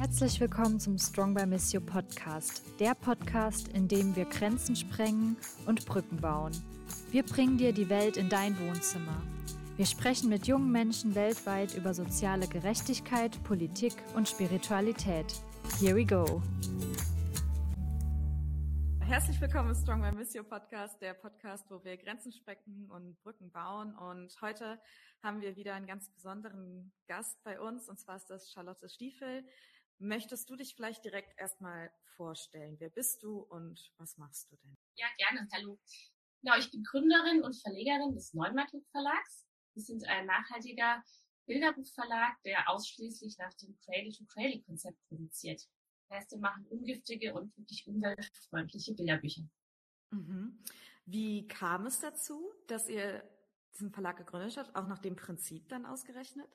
Herzlich willkommen zum Strong by Miss You Podcast, der Podcast, in dem wir Grenzen sprengen und Brücken bauen. Wir bringen dir die Welt in dein Wohnzimmer. Wir sprechen mit jungen Menschen weltweit über soziale Gerechtigkeit, Politik und Spiritualität. Here we go. Herzlich willkommen im Strong by Miss You Podcast, der Podcast, wo wir Grenzen sprengen und Brücken bauen. Und heute haben wir wieder einen ganz besonderen Gast bei uns, und zwar ist das Charlotte Stiefel. Möchtest du dich vielleicht direkt erstmal vorstellen? Wer bist du und was machst du denn? Ja, gerne. Hallo. Genau, ich bin Gründerin und Verlegerin des Neumarkt Verlags. Wir sind ein nachhaltiger Bilderbuchverlag, der ausschließlich nach dem Cradle-to-Cradle-Konzept produziert. Das heißt, wir machen ungiftige und wirklich umweltfreundliche Bilderbücher. Mhm. Wie kam es dazu, dass ihr diesen Verlag gegründet habt, auch nach dem Prinzip dann ausgerechnet?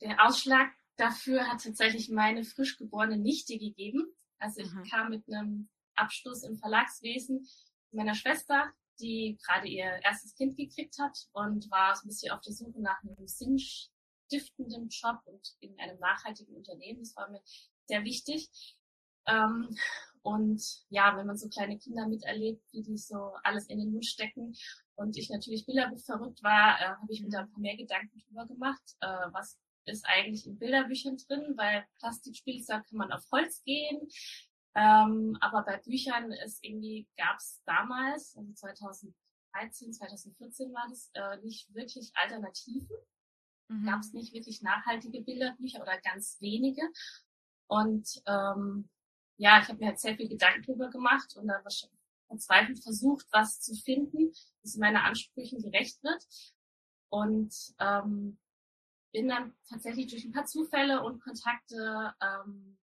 Der Ausschlag dafür hat tatsächlich meine frisch geborene Nichte gegeben. Also ich mhm. kam mit einem Abschluss im Verlagswesen meiner Schwester, die gerade ihr erstes Kind gekriegt hat und war so ein bisschen auf der Suche nach einem sinnstiftenden Job und in einem nachhaltigen Unternehmen. Das war mir sehr wichtig. Ähm, und ja, wenn man so kleine Kinder miterlebt, wie die so alles in den Mund stecken und ich natürlich Bilderbuch verrückt war, äh, habe ich mir da ein paar mehr Gedanken drüber gemacht, äh, was ist eigentlich in Bilderbüchern drin, weil Plastikspielzeug kann man auf Holz gehen. Ähm, aber bei Büchern ist irgendwie, gab es damals, also 2013, 2014 war das, äh, nicht wirklich Alternativen. Mhm. Gab es nicht wirklich nachhaltige Bilderbücher oder ganz wenige. Und ähm, ja, ich habe mir halt sehr viel Gedanken drüber gemacht und dann verzweifelt versucht, was zu finden, das meinen Ansprüchen gerecht wird. Und ähm, bin dann tatsächlich durch ein paar Zufälle und Kontakte, ähm,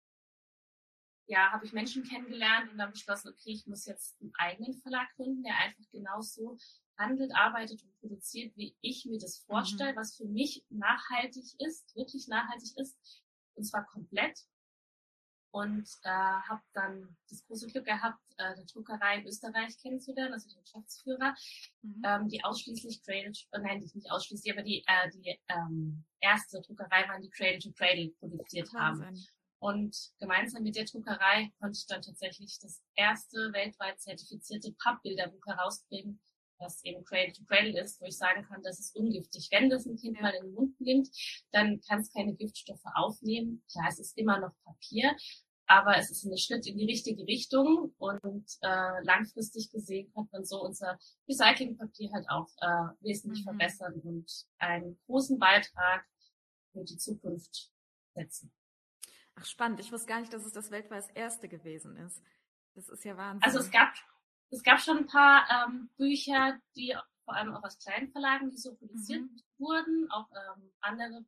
ja, habe ich Menschen kennengelernt und dann beschlossen, okay, ich muss jetzt einen eigenen Verlag gründen, der einfach genauso handelt, arbeitet und produziert, wie ich mir das vorstelle, mhm. was für mich nachhaltig ist, wirklich nachhaltig ist, und zwar komplett und äh, habe dann das große Glück gehabt, äh, der Druckerei in Österreich kennenzulernen, also den Geschäftsführer, mhm. ähm, die ausschließlich Cradle, äh, nein, nicht ausschließlich, aber die, äh, die ähm, erste Druckerei waren, die Cradle to Cradle produziert Wahnsinn. haben. Und gemeinsam mit der Druckerei konnte ich dann tatsächlich das erste weltweit zertifizierte Pappbilderbuch herausbringen, was eben Cradle to Cradle ist, wo ich sagen kann, das ist ungiftig. Wenn das ein Kind mal in den Mund nimmt, dann kann es keine Giftstoffe aufnehmen. Klar, es ist immer noch Papier, aber es ist ein Schritt in die richtige Richtung und äh, langfristig gesehen kann man so unser Recyclingpapier halt auch äh, wesentlich mhm. verbessern und einen großen Beitrag für die Zukunft setzen. Ach spannend, ich wusste gar nicht, dass es das weltweit erste gewesen ist. Das ist ja Wahnsinn. Also es gab es gab schon ein paar ähm, Bücher, die vor allem auch aus kleinen Verlagen, die so produziert mhm. wurden, auch ähm, andere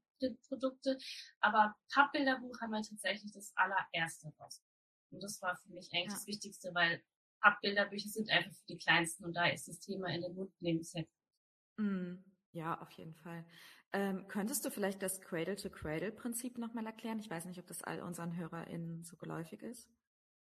Produkte. Aber Pappbilderbuch haben wir tatsächlich das allererste raus. Und das war für mich eigentlich ja. das Wichtigste, weil Pappbilderbücher sind einfach für die Kleinsten und da ist das Thema in den Mund nehmen sehr mm, Ja, auf jeden Fall. Ähm, könntest du vielleicht das Cradle-to-Cradle-Prinzip nochmal erklären? Ich weiß nicht, ob das all unseren HörerInnen so geläufig ist.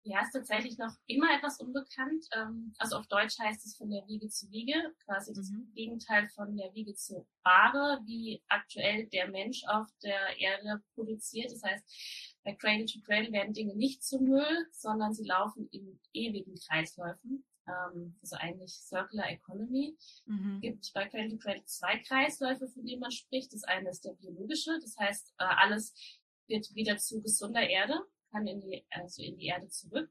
Ja, ist tatsächlich noch immer etwas unbekannt. Ähm, also auf Deutsch heißt es von der Wiege zu Wiege, quasi das mhm. Gegenteil von der Wiege zu Bahre, wie aktuell der Mensch auf der Erde produziert. Das heißt, bei Cradle to Cradle werden Dinge nicht zu Müll, sondern sie laufen in ewigen Kreisläufen. Ähm, also eigentlich Circular Economy. Mhm. gibt bei Cradle to Cradle zwei Kreisläufe, von denen man spricht. Das eine ist der biologische, das heißt, äh, alles wird wieder zu gesunder Erde kann in die, also in die Erde zurück.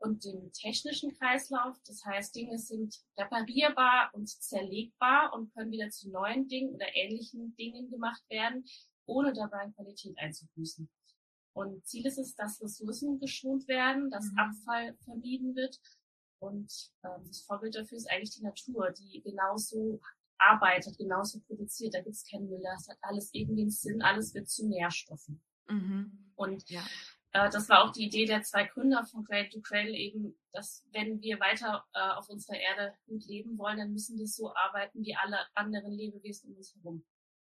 Und den technischen Kreislauf, das heißt, Dinge sind reparierbar und zerlegbar und können wieder zu neuen Dingen oder ähnlichen Dingen gemacht werden, ohne dabei Qualität einzubüßen. Und Ziel ist es, dass Ressourcen geschont werden, dass mhm. Abfall vermieden wird. Und ähm, das Vorbild dafür ist eigentlich die Natur, die genauso arbeitet, genauso produziert. Da gibt es keinen Müll, das hat alles irgendwie einen Sinn, alles wird zu Nährstoffen. Mhm. Und ja. Äh, das war auch die Idee der zwei Gründer von Cradle to Cradle eben, dass wenn wir weiter äh, auf unserer Erde gut leben wollen, dann müssen wir so arbeiten wie alle anderen Lebewesen um uns herum.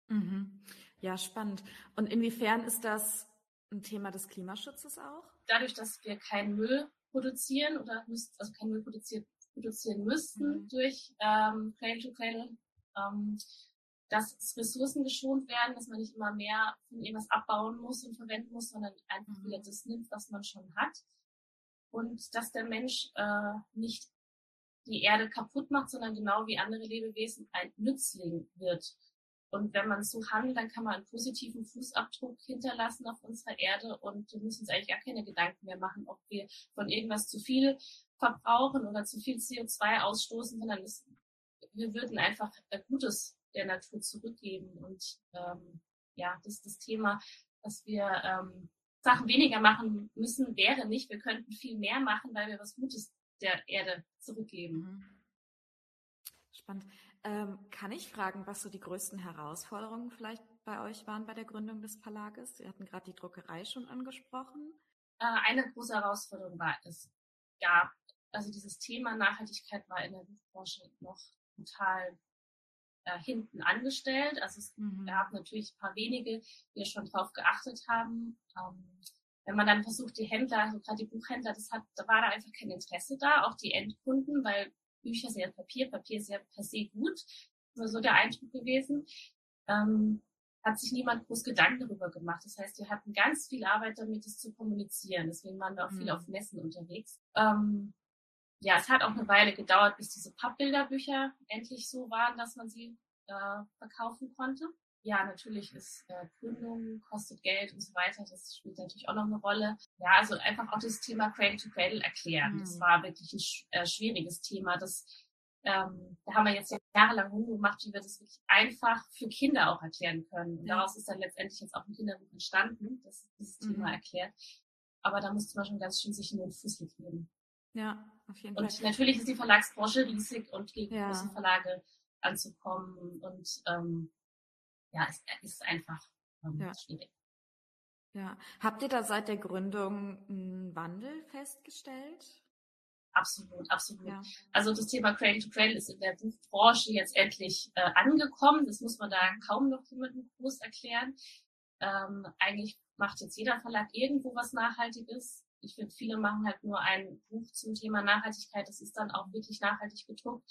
Mhm. Ja, spannend. Und inwiefern ist das ein Thema des Klimaschutzes auch? Dadurch, dass wir keinen Müll produzieren oder müsst, also keinen Müll produzieren, produzieren müssten mhm. durch ähm, Cradle to Cradle, ähm, dass Ressourcen geschont werden, dass man nicht immer mehr von irgendwas abbauen muss und verwenden muss, sondern einfach mhm. wieder das nimmt, was man schon hat. Und dass der Mensch äh, nicht die Erde kaputt macht, sondern genau wie andere Lebewesen ein Nützling wird. Und wenn man so handelt, dann kann man einen positiven Fußabdruck hinterlassen auf unserer Erde und wir müssen uns eigentlich gar keine Gedanken mehr machen, ob wir von irgendwas zu viel verbrauchen oder zu viel CO2 ausstoßen, sondern es, wir würden einfach Gutes der Natur zurückgeben. Und ähm, ja, das ist das Thema, dass wir ähm, Sachen weniger machen müssen, wäre nicht. Wir könnten viel mehr machen, weil wir was Gutes der Erde zurückgeben. Mhm. Spannend. Ähm, kann ich fragen, was so die größten Herausforderungen vielleicht bei euch waren bei der Gründung des Verlages? Sie hatten gerade die Druckerei schon angesprochen. Äh, eine große Herausforderung war es, gab, also dieses Thema Nachhaltigkeit war in der Buchbranche noch total äh, hinten angestellt. Also es mhm. gab natürlich ein paar wenige, die schon drauf geachtet haben. Ähm, wenn man dann versucht, die Händler, also gerade die Buchhändler, das hat, da war da einfach kein Interesse da, auch die Endkunden, weil Bücher sind ja Papier, Papier ist ja per se gut. War so der Eindruck gewesen. Ähm, hat sich niemand groß Gedanken darüber gemacht. Das heißt, wir hatten ganz viel Arbeit damit, es zu kommunizieren. Deswegen waren wir auch mhm. viel auf Messen unterwegs. Ähm, ja, es hat auch eine Weile gedauert, bis diese Pappbilderbücher endlich so waren, dass man sie äh, verkaufen konnte. Ja, natürlich ist äh, Gründung, kostet Geld und so weiter. Das spielt natürlich auch noch eine Rolle. Ja, also einfach auch das Thema Cradle to Cradle erklären. Mhm. Das war wirklich ein äh, schwieriges Thema. Das, ähm, da haben wir jetzt jahrelang rumgemacht, wie wir das wirklich einfach für Kinder auch erklären können. Und daraus ist dann letztendlich jetzt auch ein Kinderbuch entstanden, das dieses mhm. Thema erklärt. Aber da musste man schon ganz schön sich in den Fuß geben. Ja, auf jeden und Fall. Und natürlich ist die Verlagsbranche riesig und gegen ja. große Verlage anzukommen. Und ähm, ja, es ist einfach ähm, ja. schwierig. Ja. Habt ihr da seit der Gründung einen Wandel festgestellt? Absolut, absolut. Ja. Also das Thema Cradle to Cradle ist in der Buchbranche jetzt endlich äh, angekommen. Das muss man da kaum noch jemandem groß erklären. Ähm, eigentlich macht jetzt jeder Verlag irgendwo was Nachhaltiges. Ich finde, viele machen halt nur ein Buch zum Thema Nachhaltigkeit. Das ist dann auch wirklich nachhaltig gedruckt.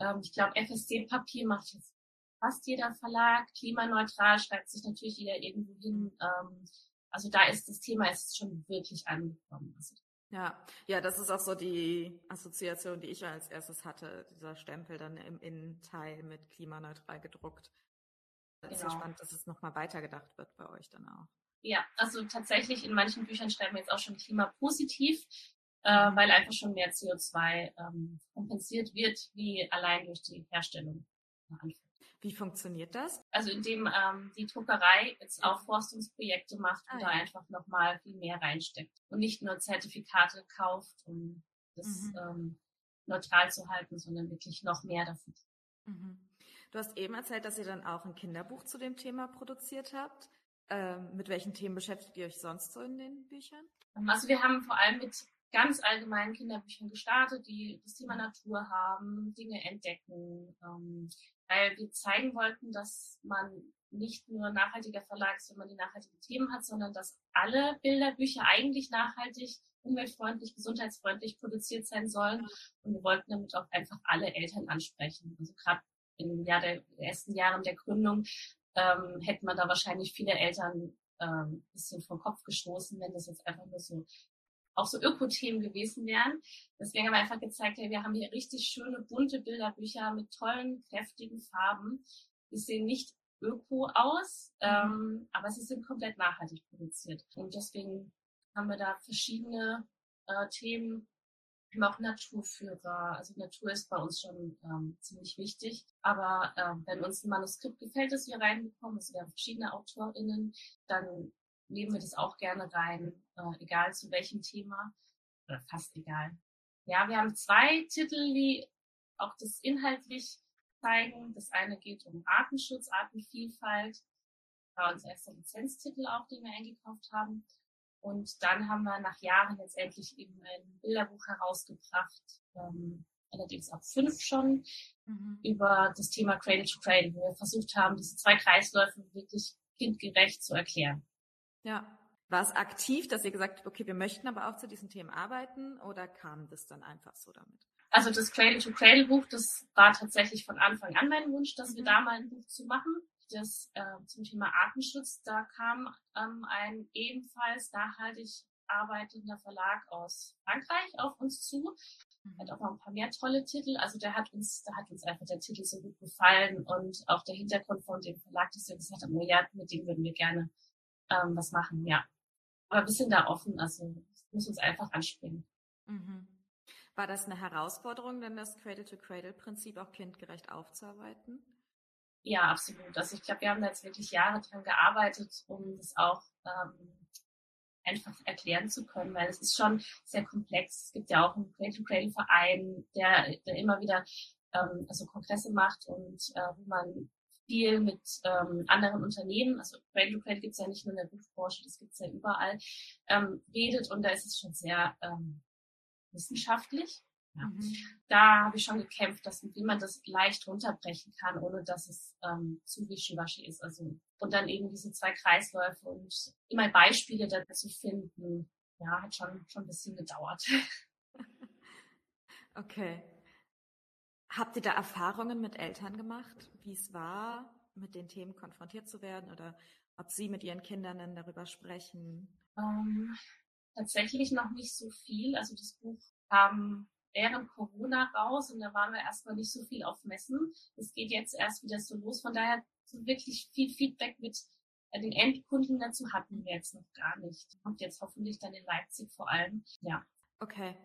Ähm, ich glaube, FSC-Papier macht jetzt fast jeder Verlag. Klimaneutral schreibt sich natürlich jeder irgendwo hin. Ähm, also da ist das Thema ist schon wirklich angekommen. Also, ja, ja, das ist auch so die Assoziation, die ich als erstes hatte, dieser Stempel dann im Innenteil mit klimaneutral gedruckt. Das genau. ist ja spannend, dass es nochmal weitergedacht wird bei euch dann auch. Ja, also tatsächlich in manchen Büchern schreiben wir jetzt auch schon klimapositiv äh, weil einfach schon mehr CO2 ähm, kompensiert wird, wie allein durch die Herstellung. Wie funktioniert das? Also indem ähm, die Druckerei jetzt auch Forstungsprojekte macht und ah, da ja. einfach nochmal viel mehr reinsteckt und nicht nur Zertifikate kauft, um das mhm. ähm, neutral zu halten, sondern wirklich noch mehr davon. Mhm. Du hast eben erzählt, dass ihr dann auch ein Kinderbuch zu dem Thema produziert habt. Ähm, mit welchen Themen beschäftigt ihr euch sonst so in den Büchern? Also wir haben vor allem mit ganz allgemeinen Kinderbüchern gestartet, die das Thema Natur haben, Dinge entdecken, ähm, weil wir zeigen wollten, dass man nicht nur nachhaltiger Verlag ist, wenn man die nachhaltigen Themen hat, sondern dass alle Bilderbücher eigentlich nachhaltig, umweltfreundlich, gesundheitsfreundlich produziert sein sollen. Und wir wollten damit auch einfach alle Eltern ansprechen. Also gerade im Jahr der ersten Jahren der Gründung ähm, hätten wir da wahrscheinlich viele Eltern ähm, bisschen vom Kopf gestoßen, wenn das jetzt einfach nur so auch so Öko-Themen gewesen wären. Deswegen haben wir einfach gezeigt, hey, wir haben hier richtig schöne, bunte Bilderbücher mit tollen, kräftigen Farben. Die sehen nicht öko aus, mhm. ähm, aber sie sind komplett nachhaltig produziert. Und deswegen haben wir da verschiedene äh, Themen. Wir haben auch Naturführer. Also Natur ist bei uns schon ähm, ziemlich wichtig. Aber äh, wenn uns ein Manuskript gefällt, das wir reinbekommen, also wir haben verschiedene AutorInnen, dann nehmen wir das auch gerne rein, äh, egal zu welchem Thema oder fast egal. Ja, wir haben zwei Titel, die auch das inhaltlich zeigen. Das eine geht um Artenschutz, Artenvielfalt. War unser erster Lizenztitel auch, den wir eingekauft haben. Und dann haben wir nach Jahren jetzt endlich eben ein Bilderbuch herausgebracht, ähm, allerdings auch fünf schon, mhm. über das Thema Cradle to Cradle, wo wir versucht haben, diese zwei Kreisläufe wirklich kindgerecht zu erklären. Ja. War es aktiv, dass ihr gesagt habt, okay, wir möchten aber auch zu diesen Themen arbeiten oder kam das dann einfach so damit? also das Cradle-to-Cradle-Buch, das war tatsächlich von Anfang an mein Wunsch, dass mhm. wir da mal ein Buch zu machen. Das äh, zum Thema Artenschutz, da kam ähm, ein ebenfalls nachhaltig arbeitender Verlag aus Frankreich auf uns zu. Mhm. Hat auch noch ein paar mehr tolle Titel. Also der hat uns, da hat uns einfach der Titel so gut gefallen und auch der Hintergrund von dem Verlag, dass wir gesagt haben, oh ja, mit dem würden wir gerne ähm, was machen, ja. Aber wir sind da offen, also muss uns einfach anspringen. Mhm. War das eine Herausforderung, denn das Cradle-to-Cradle-Prinzip auch kindgerecht aufzuarbeiten? Ja, absolut. Also ich glaube, wir haben da jetzt wirklich Jahre dran gearbeitet, um das auch ähm, einfach erklären zu können, weil es ist schon sehr komplex. Es gibt ja auch einen Cradle-to-Cradle-Verein, der, der immer wieder ähm, also Kongresse macht und äh, wo man viel mit ähm, anderen Unternehmen, also Radio Credit gibt es ja nicht nur in der Buchbranche, das gibt es ja überall, ähm, redet und da ist es schon sehr ähm, wissenschaftlich. Ja. Mhm. Da habe ich schon gekämpft, dass wie man das leicht runterbrechen kann, ohne dass es ähm, zu wischiwaschi ist. Also und dann eben diese zwei Kreisläufe und immer Beispiele dazu finden, ja, hat schon schon ein bisschen gedauert. Okay. Habt ihr da Erfahrungen mit Eltern gemacht, wie es war, mit den Themen konfrontiert zu werden oder ob sie mit ihren Kindern dann darüber sprechen? Ähm, tatsächlich noch nicht so viel. Also das Buch kam während Corona raus und da waren wir erstmal nicht so viel auf Messen. Es geht jetzt erst wieder so los. Von daher so wirklich viel Feedback mit äh, den Endkunden dazu hatten wir jetzt noch gar nicht. Kommt jetzt hoffentlich dann in Leipzig vor allem. Ja. Okay.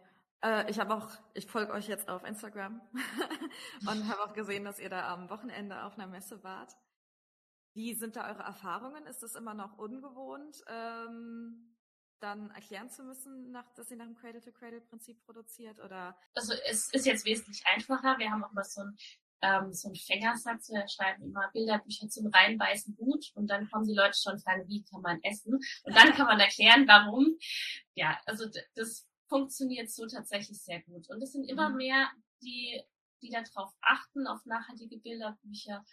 Äh, ich habe auch, ich folge euch jetzt auf Instagram und habe auch gesehen, dass ihr da am Wochenende auf einer Messe wart. Wie sind da eure Erfahrungen? Ist es immer noch ungewohnt, ähm, dann erklären zu müssen, nach, dass ihr nach dem Cradle-to-Cradle-Prinzip produziert? Oder? Also es ist jetzt wesentlich einfacher. Wir haben auch mal so ein ähm, so ein Fängersatz. Wir schreiben immer Bilderbücher zum Reinbeißen gut und dann kommen die Leute schon fragen, wie kann man essen? Und dann kann man erklären, warum. Ja, also das funktioniert so tatsächlich sehr gut. Und es sind immer mhm. mehr, die, die darauf achten, auf nachhaltige Bilderbücher.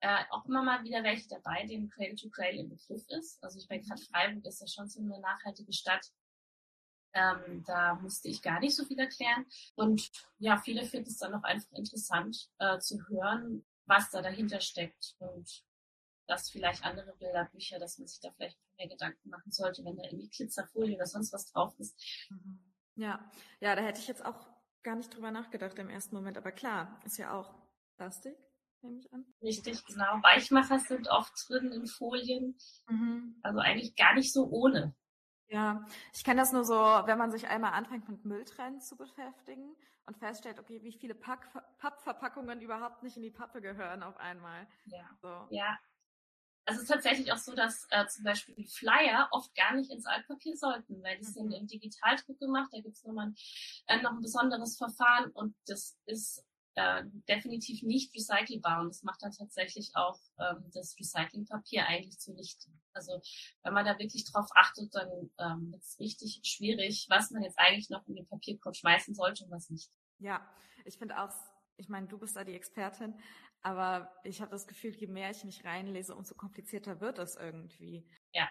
Äh, auch immer mal wieder welche dabei, denen Cradle to Cradle im Begriff ist. Also ich meine, gerade Freiburg ist ja schon so eine nachhaltige Stadt. Ähm, da musste ich gar nicht so viel erklären. Und ja, viele finden es dann auch einfach interessant äh, zu hören, was da dahinter steckt und dass vielleicht andere Bilderbücher, dass man sich da vielleicht mehr Gedanken machen sollte, wenn da irgendwie Glitzerfolie oder sonst was drauf ist. Mhm. Ja, ja, da hätte ich jetzt auch gar nicht drüber nachgedacht im ersten Moment. Aber klar, ist ja auch Plastik, nehme ich an. Richtig, genau. Weichmacher sind oft drin in Folien. Mhm. Also eigentlich gar nicht so ohne. Ja, ich kenne das nur so, wenn man sich einmal anfängt mit Mülltrennen zu beschäftigen und feststellt, okay, wie viele Pack Pappverpackungen überhaupt nicht in die Pappe gehören auf einmal. Ja. So. Ja, es ist tatsächlich auch so, dass äh, zum Beispiel die Flyer oft gar nicht ins Altpapier sollten, weil die mhm. sind im Digitaldruck gemacht. Da gibt es nochmal äh, noch ein besonderes Verfahren und das ist äh, definitiv nicht recycelbar und das macht dann tatsächlich auch ähm, das Recyclingpapier eigentlich zunichte. Also wenn man da wirklich drauf achtet, dann ähm, wird es richtig schwierig, was man jetzt eigentlich noch in den Papierkorb schmeißen sollte und was nicht. Ja, ich finde auch, ich meine, du bist da die Expertin, aber ich habe das Gefühl, je mehr ich mich reinlese, umso komplizierter wird es irgendwie. Ja,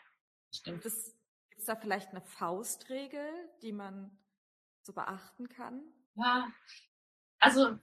stimmt. Gibt es da vielleicht eine Faustregel, die man so beachten kann? Ja, also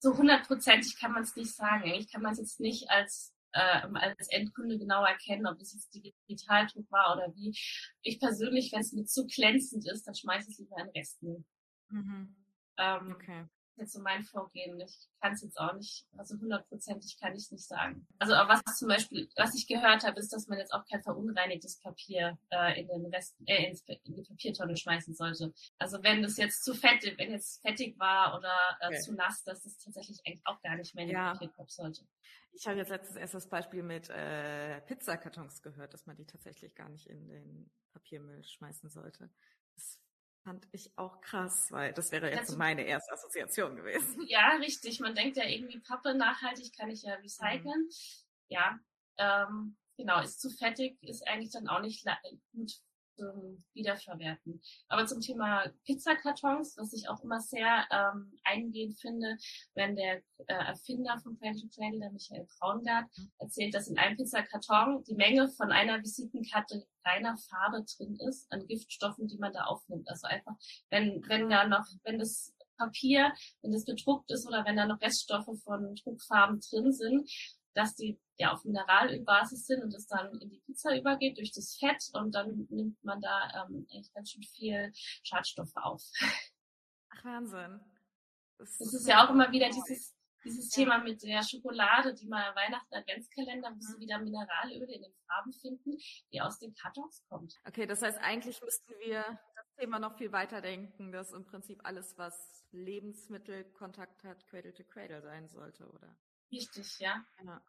so hundertprozentig kann man es nicht sagen. Ich kann man es jetzt nicht als äh, als Endkunde genau erkennen, ob es jetzt Digitaldruck war oder wie. Ich persönlich, wenn es mir zu glänzend ist, dann schmeiße ich es lieber in Restmüll. Mhm. Ähm, okay jetzt so mein Vorgehen. Ich kann es jetzt auch nicht, also hundertprozentig kann ich nicht sagen. Also was zum Beispiel, was ich gehört habe, ist, dass man jetzt auch kein verunreinigtes Papier äh, in den Rest, äh, in die Papiertonne schmeißen sollte. Also wenn das jetzt zu fettig, wenn jetzt fettig war oder äh, okay. zu nass, dass das tatsächlich eigentlich auch gar nicht mehr in den ja. Papierkorb sollte. Ich habe jetzt letztes erst das Beispiel mit äh, Pizzakartons gehört, dass man die tatsächlich gar nicht in den Papiermüll schmeißen sollte. Das Fand ich auch krass, weil das wäre jetzt also, meine erste Assoziation gewesen. Ja, richtig. Man denkt ja irgendwie, Pappe nachhaltig kann ich ja recyceln. Mhm. Ja, ähm, genau, ist zu fettig, ist eigentlich dann auch nicht gut zum Wiederverwerten. Aber zum Thema Pizzakartons, was ich auch immer sehr ähm, eingehend finde, wenn der äh, Erfinder von Cradle to Cradle, der Michael Braungart, mhm. erzählt, dass in einem Pizzakarton die Menge von einer Visitenkarte reiner Farbe drin ist an Giftstoffen, die man da aufnimmt. Also einfach, wenn, wenn da noch, wenn das Papier, wenn das bedruckt ist oder wenn da noch Reststoffe von Druckfarben drin sind, dass die ja auf Mineralölbasis sind und es dann in die Pizza übergeht durch das Fett und dann nimmt man da ähm, echt ganz schön viel Schadstoffe auf. Ach Wahnsinn. Das, das ist ja auch immer wieder dieses dieses. Thema mit der Schokolade, die mal Weihnachten Adventskalender, musst du wieder Mineralöle in den Farben finden, die aus den Kartons kommt. Okay, das heißt, eigentlich müssten wir das Thema noch viel weiter denken, dass im Prinzip alles, was Lebensmittelkontakt hat, Cradle to Cradle sein sollte, oder? Richtig, ja. ja.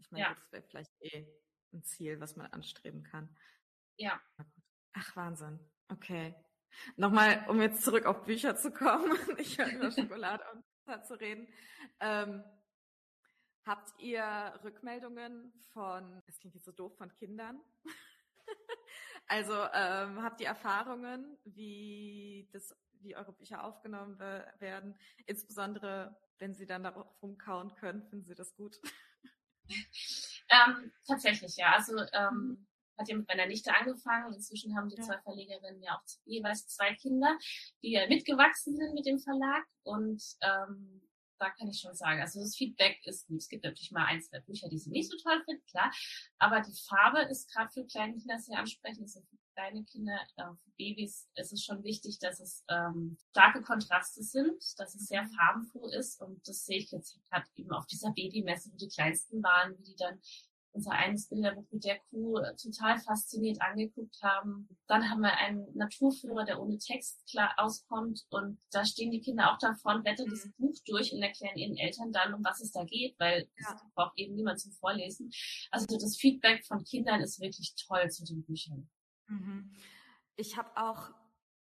Ich meine, ja. das wäre vielleicht eh ein Ziel, was man anstreben kann. Ja. Ach, Wahnsinn. Okay. Nochmal, um jetzt zurück auf Bücher zu kommen, ich höre über Schokolade und zu reden. Ähm, habt ihr Rückmeldungen von, es klingt jetzt so doof, von Kindern? also ähm, habt ihr Erfahrungen, wie das, wie eure Bücher aufgenommen werden, insbesondere wenn sie dann darauf rumkauen können, finden sie das gut? Ähm, tatsächlich, ja. Also ähm, hat ja mit meiner Nichte angefangen. Inzwischen haben die ja. zwei Verlegerinnen ja auch jeweils zwei Kinder, die ja mitgewachsen sind mit dem Verlag. Und ähm, da kann ich schon sagen, also das Feedback ist gut. Es gibt natürlich mal ein, zwei Bücher, die sie nicht so toll finden, klar. Aber die Farbe ist gerade für kleine Kinder sehr ansprechend. Für kleine Kinder, äh, für Babys ist es schon wichtig, dass es ähm, starke Kontraste sind, dass es sehr farbenfroh ist. Und das sehe ich jetzt gerade eben auf dieser Babymesse, wo die Kleinsten waren, wie die dann unser eines Bilderbuch mit der Kuh äh, total fasziniert angeguckt haben. Dann haben wir einen Naturführer, der ohne Text klar auskommt und da stehen die Kinder auch davon, blättern mhm. das Buch durch und erklären ihren Eltern dann, um was es da geht, weil ja. es braucht eben niemand zum Vorlesen. Also das Feedback von Kindern ist wirklich toll zu den Büchern. Mhm. Ich habe auch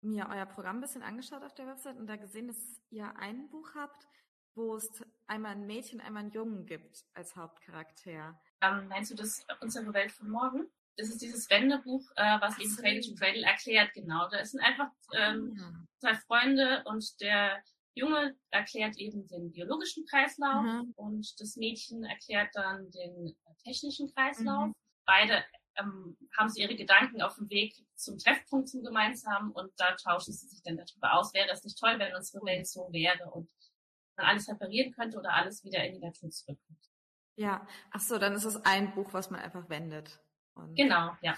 mir euer Programm ein bisschen angeschaut auf der Website und da gesehen, dass ihr ein Buch habt, wo es einmal ein Mädchen, einmal einen Jungen gibt als Hauptcharakter. Ähm, meinst du das Unsere Welt von morgen? Das ist dieses Wendebuch, äh, was eben Cradle to Cradle erklärt, genau. Da sind einfach ähm, ja. zwei Freunde und der Junge erklärt eben den biologischen Kreislauf mhm. und das Mädchen erklärt dann den technischen Kreislauf. Mhm. Beide ähm, haben sie ihre Gedanken auf dem Weg zum Treffpunkt zum gemeinsamen und da tauschen sie sich dann darüber aus. Wäre es nicht toll, wenn unsere Welt so wäre und man alles reparieren könnte oder alles wieder in die Natur zurückkommt? Ja, ach so, dann ist es ein Buch, was man einfach wendet. Und genau, ja.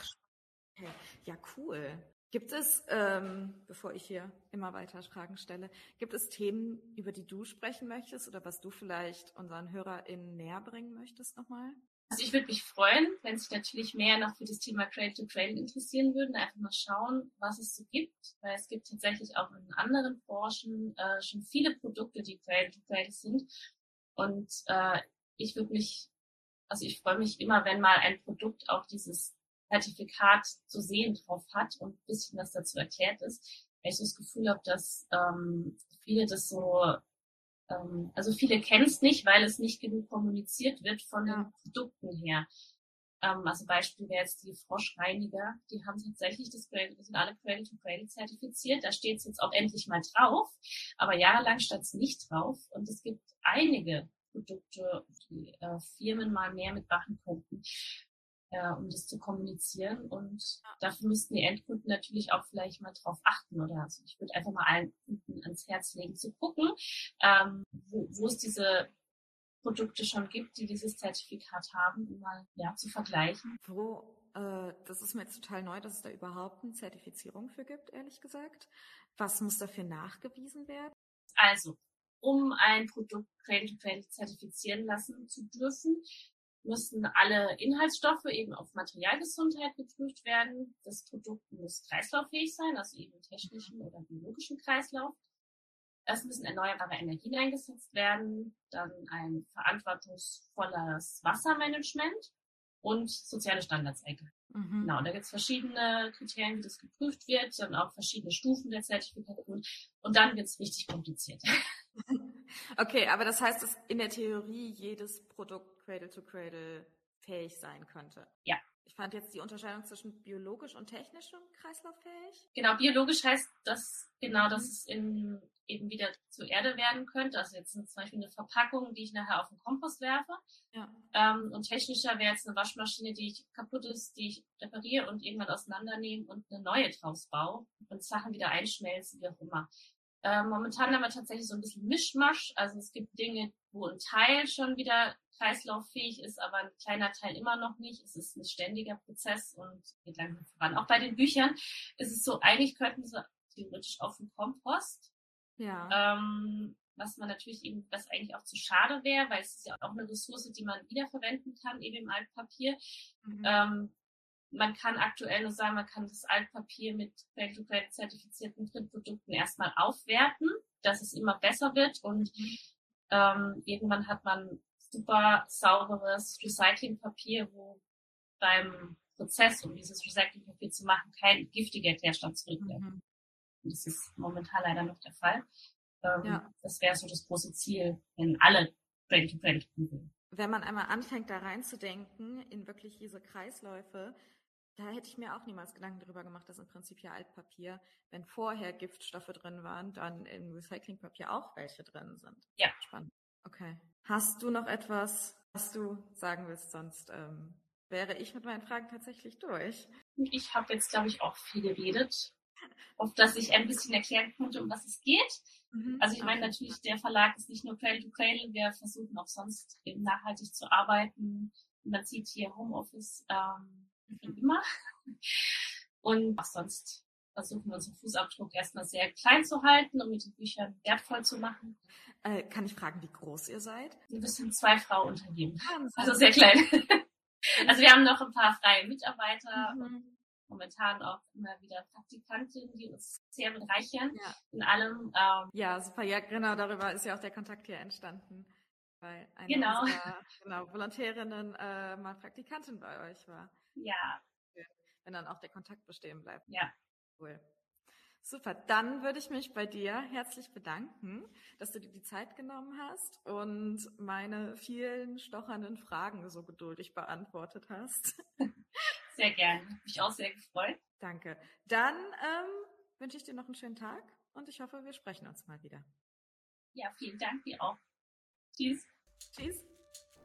Okay. Ja, cool. Gibt es, ähm, bevor ich hier immer weiter Fragen stelle, gibt es Themen, über die du sprechen möchtest oder was du vielleicht unseren HörerInnen näher bringen möchtest nochmal? Also ich würde mich freuen, wenn sich natürlich mehr noch für das Thema Cradle to Cradle interessieren würden, einfach mal schauen, was es so gibt, weil es gibt tatsächlich auch in anderen Branchen äh, schon viele Produkte, die Cradle to Cradle sind. Und äh, ich würde mich, also ich freue mich immer, wenn mal ein Produkt auch dieses Zertifikat zu sehen drauf hat und ein bisschen was dazu erklärt ist, weil ich so das Gefühl habe, dass ähm, viele das so, ähm, also viele kennen es nicht, weil es nicht genug kommuniziert wird von ja. den Produkten her. Ähm, also Beispiel wäre jetzt die Froschreiniger, die haben tatsächlich das Cradle, sind alle Cradle to Cradle zertifiziert. Da steht es jetzt auch endlich mal drauf, aber jahrelang stand es nicht drauf und es gibt einige Produkte, die äh, Firmen mal mehr mitmachen könnten, äh, um das zu kommunizieren. Und dafür müssten die Endkunden natürlich auch vielleicht mal drauf achten. Oder also ich würde einfach mal allen Kunden ans Herz legen, zu gucken, ähm, wo, wo es diese Produkte schon gibt, die dieses Zertifikat haben, um mal ja, zu vergleichen. Wo, äh, das ist mir jetzt total neu, dass es da überhaupt eine Zertifizierung für gibt, ehrlich gesagt. Was muss dafür nachgewiesen werden? Also, um ein Produkt Cradle-to-Cradle zertifizieren lassen zu dürfen, müssen alle Inhaltsstoffe eben auf Materialgesundheit geprüft werden. Das Produkt muss kreislauffähig sein, also eben technischen oder biologischen Kreislauf. Es müssen erneuerbare Energien eingesetzt werden, dann ein verantwortungsvolles Wassermanagement und soziale Standards eingehalten. Mhm. Genau, da gibt es verschiedene Kriterien, wie das geprüft wird, dann auch verschiedene Stufen der Zertifikation und dann wird es richtig kompliziert. Okay, aber das heißt, dass in der Theorie jedes Produkt Cradle to Cradle fähig sein könnte. Ja. Ich fand jetzt die Unterscheidung zwischen biologisch und technischem kreislauffähig. Genau, biologisch heißt das genau, dass es in, eben wieder zur Erde werden könnte. Also jetzt zum Beispiel eine Verpackung, die ich nachher auf den Kompost werfe. Ja. Ähm, und technischer wäre jetzt eine Waschmaschine, die ich kaputt ist, die ich repariere und irgendwann auseinandernehme und eine neue draus baue und Sachen wieder einschmelzen, wie auch immer. Äh, momentan haben wir tatsächlich so ein bisschen Mischmasch. Also es gibt Dinge, wo ein Teil schon wieder kreislauffähig ist, aber ein kleiner Teil immer noch nicht. Es ist ein ständiger Prozess und geht langsam voran. Auch bei den Büchern ist es so, eigentlich könnten sie theoretisch auf den Kompost. Ja. Ähm, was man natürlich eben, was eigentlich auch zu schade wäre, weil es ist ja auch eine Ressource, die man wiederverwenden kann, eben im Altpapier. Mhm. Ähm, man kann aktuell nur sagen, man kann das Altpapier mit Fair-to-Grade zertifizierten Printprodukten erstmal aufwerten, dass es immer besser wird und ähm, irgendwann hat man super sauberes Recyclingpapier, wo beim Prozess, um dieses Recyclingpapier zu machen, kein giftiger Klärstoff zurückbleibt. Mhm. Das ist momentan leider noch der Fall. Ähm, ja. Das wäre so das große Ziel, wenn alle Brand-to-Brand googeln. Wenn man einmal anfängt, da reinzudenken, in wirklich diese Kreisläufe, da hätte ich mir auch niemals Gedanken darüber gemacht, dass im Prinzip ja Altpapier, wenn vorher Giftstoffe drin waren, dann im Recyclingpapier auch welche drin sind. Ja. Spannend. Okay. Hast du noch etwas, was du sagen willst? Sonst ähm, wäre ich mit meinen Fragen tatsächlich durch. Ich habe jetzt, glaube ich, auch viel geredet, auf dass ich ein bisschen erklären konnte, um was es geht. Mhm. Also ich meine natürlich, der Verlag ist nicht nur Cradle to Cradle, wir versuchen auch sonst eben nachhaltig zu arbeiten. Man sieht hier Homeoffice ähm, wie immer. Und auch sonst versuchen wir unseren Fußabdruck erstmal sehr klein zu halten, um mit den Büchern wertvoll zu machen. Äh, kann ich fragen, wie groß ihr seid? Wir sind zwei Frauen Unternehmen. Also sehr klein. also wir haben noch ein paar freie Mitarbeiter. Mhm momentan auch immer wieder Praktikantinnen, die uns sehr bereichern ja. in allem. Ähm, ja, super. Ja, genau, darüber ist ja auch der Kontakt hier entstanden. Weil eine genau. unserer genau, Volontärinnen äh, mal Praktikantin bei euch war. Ja. Wenn dann auch der Kontakt bestehen bleibt. Ja. Cool. Super, dann würde ich mich bei dir herzlich bedanken, dass du dir die Zeit genommen hast und meine vielen stochernden Fragen so geduldig beantwortet hast. Sehr gerne. Mich auch sehr gefreut. Danke. Dann ähm, wünsche ich dir noch einen schönen Tag und ich hoffe, wir sprechen uns mal wieder. Ja, vielen Dank dir auch. Tschüss. Tschüss.